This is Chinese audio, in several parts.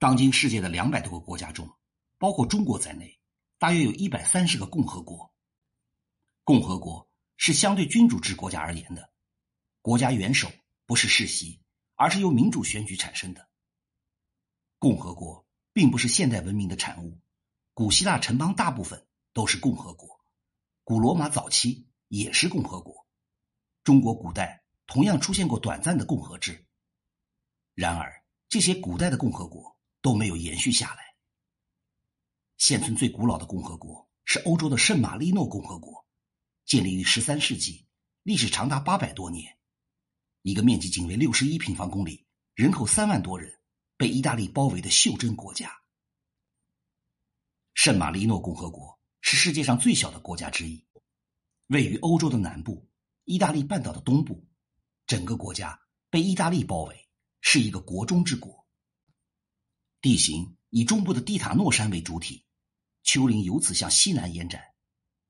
当今世界的两百多个国家中，包括中国在内，大约有一百三十个共和国。共和国是相对君主制国家而言的，国家元首不是世袭，而是由民主选举产生的。共和国并不是现代文明的产物，古希腊城邦大部分都是共和国，古罗马早期也是共和国，中国古代同样出现过短暂的共和制。然而，这些古代的共和国都没有延续下来。现存最古老的共和国是欧洲的圣马力诺共和国。建立于十三世纪，历史长达八百多年。一个面积仅为六十一平方公里、人口三万多人、被意大利包围的袖珍国家——圣马力诺共和国是世界上最小的国家之一，位于欧洲的南部，意大利半岛的东部。整个国家被意大利包围，是一个国中之国。地形以中部的蒂塔诺山为主体，丘陵由此向西南延展，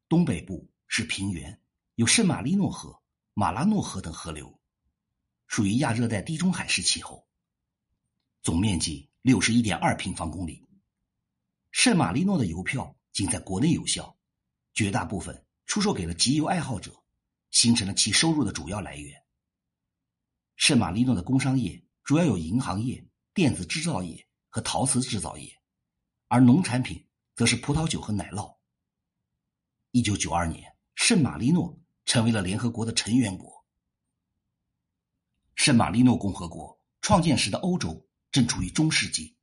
东北部。是平原，有圣马力诺河、马拉诺河等河流，属于亚热带地中海式气候。总面积六十一点二平方公里。圣马力诺的邮票仅在国内有效，绝大部分出售给了集邮爱好者，形成了其收入的主要来源。圣马力诺的工商业主要有银行业、电子制造业和陶瓷制造业，而农产品则是葡萄酒和奶酪。一九九二年。圣马力诺成为了联合国的成员国。圣马力诺共和国创建时的欧洲正处于中世纪，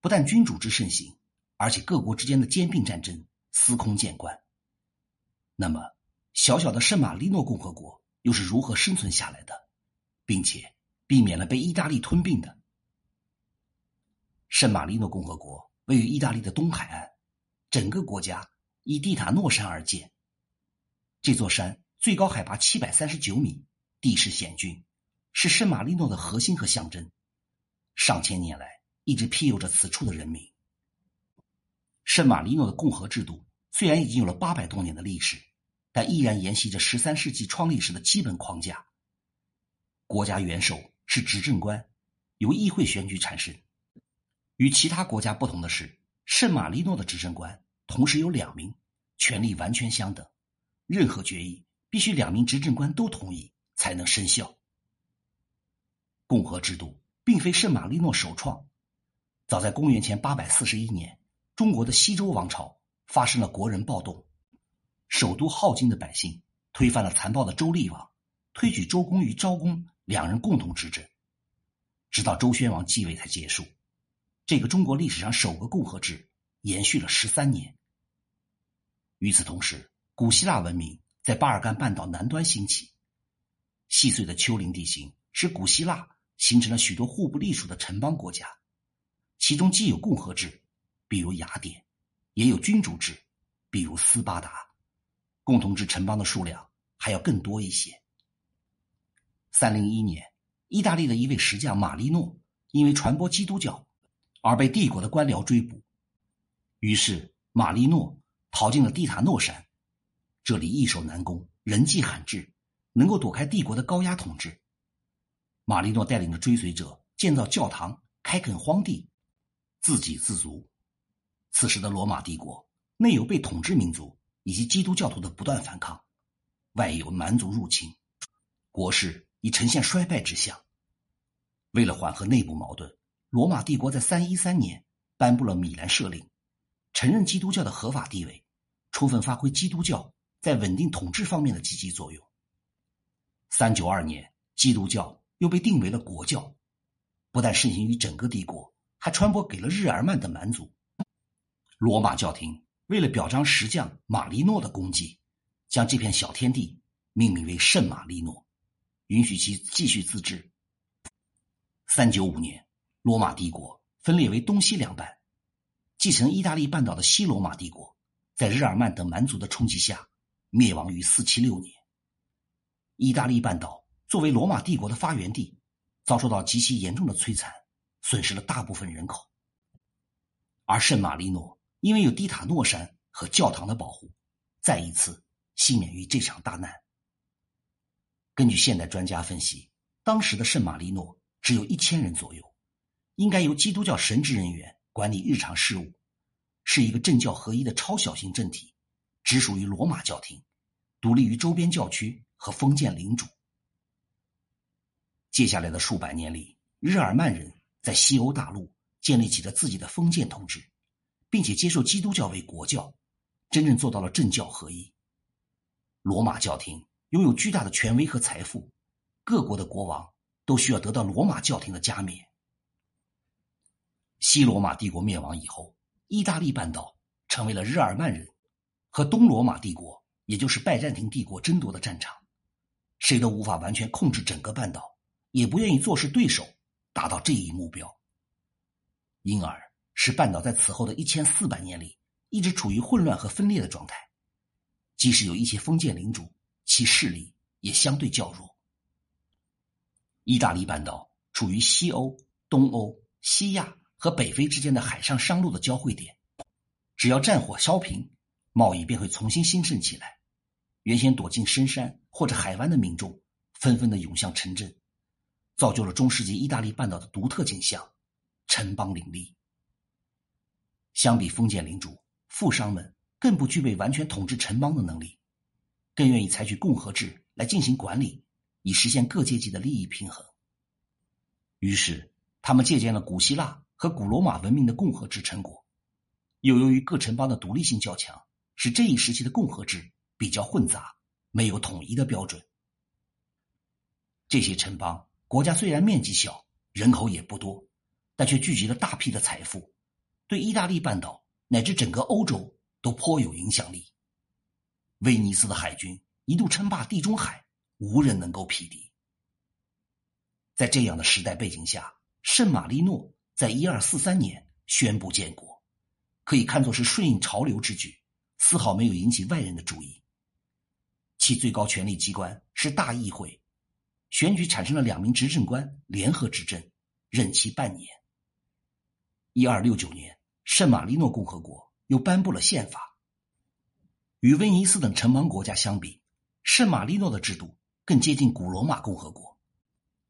不但君主制盛行，而且各国之间的兼并战争司空见惯。那么，小小的圣马力诺共和国又是如何生存下来的，并且避免了被意大利吞并的？圣马力诺共和国位于意大利的东海岸，整个国家依蒂塔诺山而建。这座山最高海拔七百三十九米，地势险峻，是圣马力诺的核心和象征。上千年来一直庇佑着此处的人民。圣马力诺的共和制度虽然已经有了八百多年的历史，但依然沿袭着十三世纪创立时的基本框架。国家元首是执政官，由议会选举产生。与其他国家不同的是，圣马力诺的执政官同时有两名，权力完全相等。任何决议必须两名执政官都同意才能生效。共和制度并非圣马力诺首创，早在公元前八百四十一年，中国的西周王朝发生了国人暴动，首都镐京的百姓推翻了残暴的周厉王，推举周公与昭公两人共同执政，直到周宣王继位才结束。这个中国历史上首个共和制延续了十三年。与此同时。古希腊文明在巴尔干半岛南端兴起，细碎的丘陵地形使古希腊形成了许多互不隶属的城邦国家，其中既有共和制，比如雅典，也有君主制，比如斯巴达，共同制城邦的数量还要更多一些。三零一年，意大利的一位石匠马利诺因为传播基督教而被帝国的官僚追捕，于是马利诺逃进了蒂塔诺山。这里易守难攻，人迹罕至，能够躲开帝国的高压统治。马利诺带领着追随者建造教堂，开垦荒地，自给自足。此时的罗马帝国内有被统治民族以及基督教徒的不断反抗，外有蛮族入侵，国势已呈现衰败之象。为了缓和内部矛盾，罗马帝国在三一三年颁布了米兰赦令，承认基督教的合法地位，充分发挥基督教。在稳定统治方面的积极作用。三九二年，基督教又被定为了国教，不但盛行于整个帝国，还传播给了日耳曼的蛮族。罗马教廷为了表彰石匠马利诺的功绩，将这片小天地命名为圣马利诺，允许其继续自治。三九五年，罗马帝国分裂为东西两半，继承意大利半岛的西罗马帝国，在日耳曼等蛮族的冲击下。灭亡于四七六年。意大利半岛作为罗马帝国的发源地，遭受到极其严重的摧残，损失了大部分人口。而圣马力诺因为有蒂塔诺山和教堂的保护，再一次幸免于这场大难。根据现代专家分析，当时的圣马力诺只有一千人左右，应该由基督教神职人员管理日常事务，是一个政教合一的超小型政体，只属于罗马教廷，独立于周边教区和封建领主。接下来的数百年里，日耳曼人在西欧大陆建立起了自己的封建统治，并且接受基督教为国教，真正做到了政教合一。罗马教廷拥有巨大的权威和财富，各国的国王都需要得到罗马教廷的加冕。西罗马帝国灭亡以后，意大利半岛成为了日耳曼人和东罗马帝国，也就是拜占庭帝国争夺的战场。谁都无法完全控制整个半岛，也不愿意坐视对手达到这一目标。因而，使半岛在此后的一千四百年里一直处于混乱和分裂的状态。即使有一些封建领主，其势力也相对较弱。意大利半岛处于西欧、东欧、西亚。和北非之间的海上商路的交汇点，只要战火烧平，贸易便会重新兴盛起来。原先躲进深山或者海湾的民众，纷纷的涌向城镇，造就了中世纪意大利半岛的独特景象：城邦林立。相比封建领主，富商们更不具备完全统治城邦的能力，更愿意采取共和制来进行管理，以实现各阶级的利益平衡。于是，他们借鉴了古希腊。和古罗马文明的共和制成果，又由于各城邦的独立性较强，使这一时期的共和制比较混杂，没有统一的标准。这些城邦国家虽然面积小，人口也不多，但却聚集了大批的财富，对意大利半岛乃至整个欧洲都颇有影响力。威尼斯的海军一度称霸地中海，无人能够匹敌。在这样的时代背景下，圣马力诺。在一二四三年宣布建国，可以看作是顺应潮流之举，丝毫没有引起外人的注意。其最高权力机关是大议会，选举产生了两名执政官联合执政，任期半年。一二六九年，圣马力诺共和国又颁布了宪法。与威尼斯等城邦国家相比，圣马力诺的制度更接近古罗马共和国。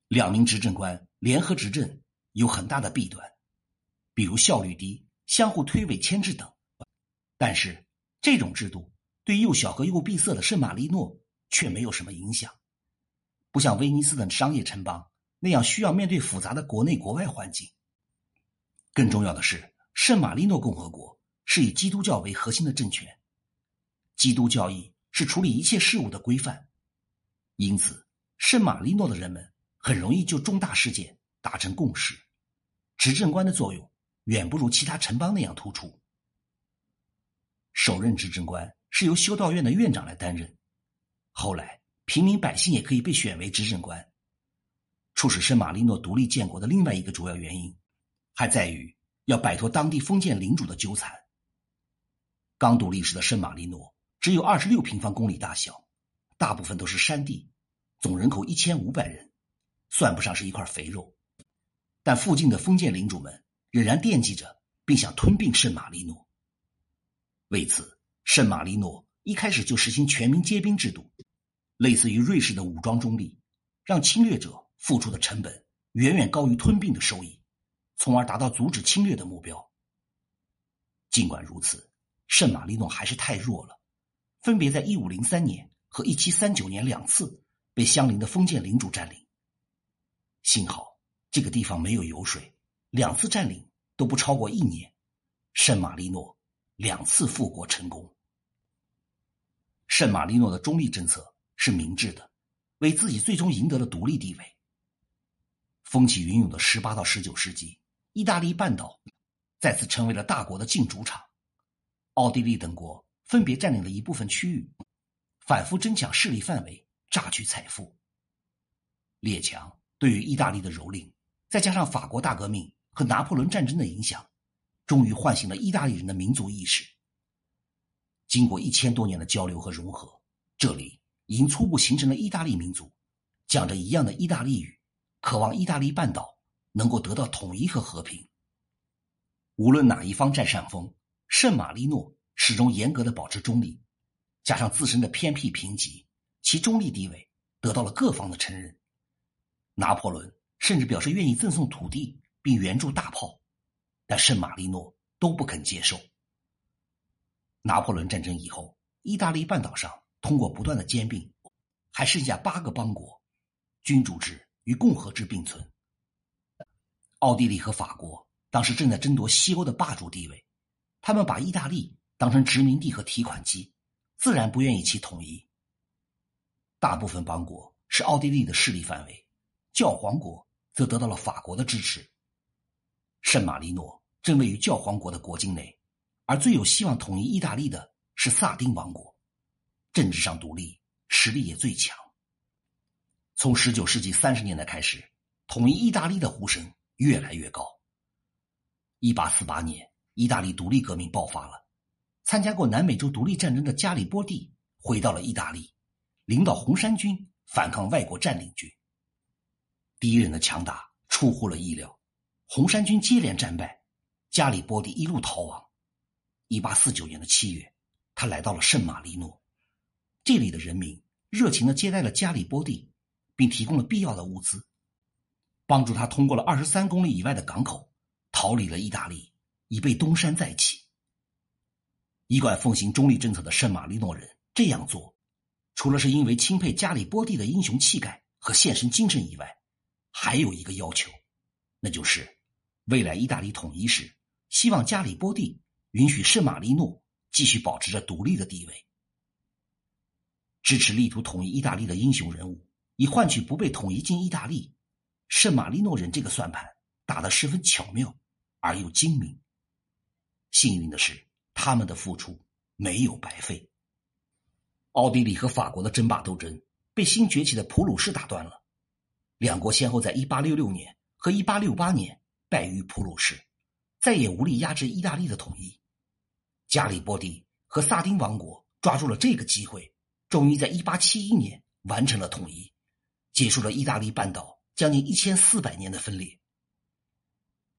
两名执政官联合执政。有很大的弊端，比如效率低、相互推诿牵制等。但是这种制度对又小和又闭塞的圣马力诺却没有什么影响，不像威尼斯等商业城邦那样需要面对复杂的国内国外环境。更重要的是，圣马力诺共和国是以基督教为核心的政权，基督教义是处理一切事务的规范，因此圣马力诺的人们很容易就重大事件达成共识。执政官的作用远不如其他城邦那样突出。首任执政官是由修道院的院长来担任，后来平民百姓也可以被选为执政官。促使圣马力诺独立建国的另外一个主要原因，还在于要摆脱当地封建领主的纠缠。刚独立时的圣马力诺只有二十六平方公里大小，大部分都是山地，总人口一千五百人，算不上是一块肥肉。但附近的封建领主们仍然惦记着，并想吞并圣马力诺。为此，圣马力诺一开始就实行全民皆兵制度，类似于瑞士的武装中立，让侵略者付出的成本远远高于吞并的收益，从而达到阻止侵略的目标。尽管如此，圣马力诺还是太弱了，分别在一五零三年和一七三九年两次被相邻的封建领主占领。幸好。这个地方没有油水，两次占领都不超过一年，圣马力诺两次复国成功。圣马力诺的中立政策是明智的，为自己最终赢得了独立地位。风起云涌的十八到十九世纪，意大利半岛再次成为了大国的竞逐场，奥地利等国分别占领了一部分区域，反复争抢势力范围，榨取财富。列强对于意大利的蹂躏。再加上法国大革命和拿破仑战争的影响，终于唤醒了意大利人的民族意识。经过一千多年的交流和融合，这里已经初步形成了意大利民族，讲着一样的意大利语，渴望意大利半岛能够得到统一和和平。无论哪一方占上风，圣马力诺始终严格的保持中立，加上自身的偏僻贫瘠，其中立地位得到了各方的承认。拿破仑。甚至表示愿意赠送土地，并援助大炮，但圣马力诺都不肯接受。拿破仑战争以后，意大利半岛上通过不断的兼并，还剩下八个邦国，君主制与共和制并存。奥地利和法国当时正在争夺西欧的霸主地位，他们把意大利当成殖民地和提款机，自然不愿意其统一。大部分邦国是奥地利的势力范围，教皇国则得到了法国的支持。圣马力诺正位于教皇国的国境内，而最有希望统一意大利的是萨丁王国，政治上独立，实力也最强。从十九世纪三十年代开始，统一意大利的呼声越来越高。一八四八年，意大利独立革命爆发了，参加过南美洲独立战争的加里波第回到了意大利。领导红衫军反抗外国占领军，敌人的强大出乎了意料，红衫军接连战败，加里波第一路逃亡。一八四九年的七月，他来到了圣马力诺，这里的人民热情的接待了加里波第，并提供了必要的物资，帮助他通过了二十三公里以外的港口，逃离了意大利，以备东山再起。一贯奉行中立政策的圣马力诺人这样做。除了是因为钦佩加里波第的英雄气概和献身精神以外，还有一个要求，那就是未来意大利统一时，希望加里波第允许圣马力诺继续保持着独立的地位。支持力图统一意大利的英雄人物，以换取不被统一进意大利，圣马力诺人这个算盘打得十分巧妙而又精明。幸运的是，他们的付出没有白费。奥地利和法国的争霸斗争被新崛起的普鲁士打断了，两国先后在1866年和1868年败于普鲁士，再也无力压制意大利的统一。加里波第和萨丁王国抓住了这个机会，终于在1871年完成了统一，结束了意大利半岛将近1400年的分裂。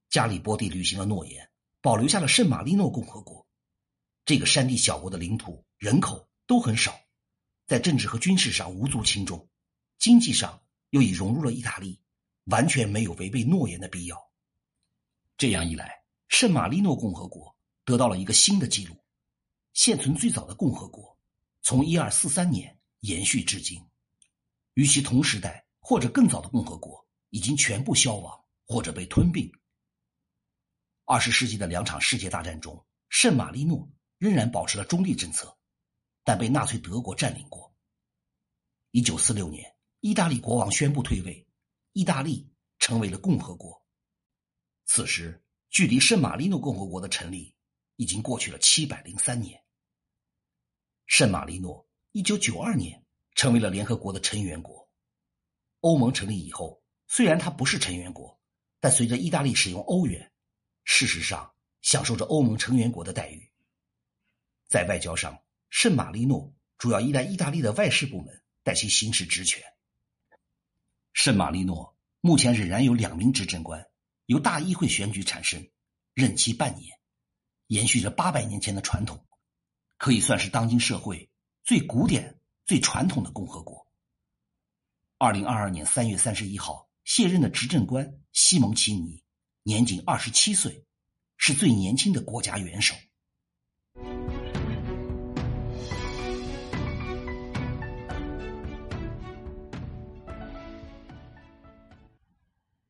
加里波第履行了诺言，保留下了圣马力诺共和国，这个山地小国的领土、人口都很少。在政治和军事上无足轻重，经济上又已融入了意大利，完全没有违背诺言的必要。这样一来，圣马力诺共和国得到了一个新的记录：现存最早的共和国，从一二四三年延续至今。与其同时代或者更早的共和国已经全部消亡或者被吞并。二十世纪的两场世界大战中，圣马力诺仍然保持了中立政策。但被纳粹德国占领过。一九四六年，意大利国王宣布退位，意大利成为了共和国。此时，距离圣马力诺共和国的成立已经过去了七百零三年。圣马力诺一九九二年成为了联合国的成员国。欧盟成立以后，虽然它不是成员国，但随着意大利使用欧元，事实上享受着欧盟成员国的待遇。在外交上，圣马力诺主要依赖意大利的外事部门代其行使职权。圣马力诺目前仍然有两名执政官，由大议会选举产生，任期半年，延续着八百年前的传统，可以算是当今社会最古典、最传统的共和国。二零二二年三月三十一号卸任的执政官西蒙奇尼，年仅二十七岁，是最年轻的国家元首。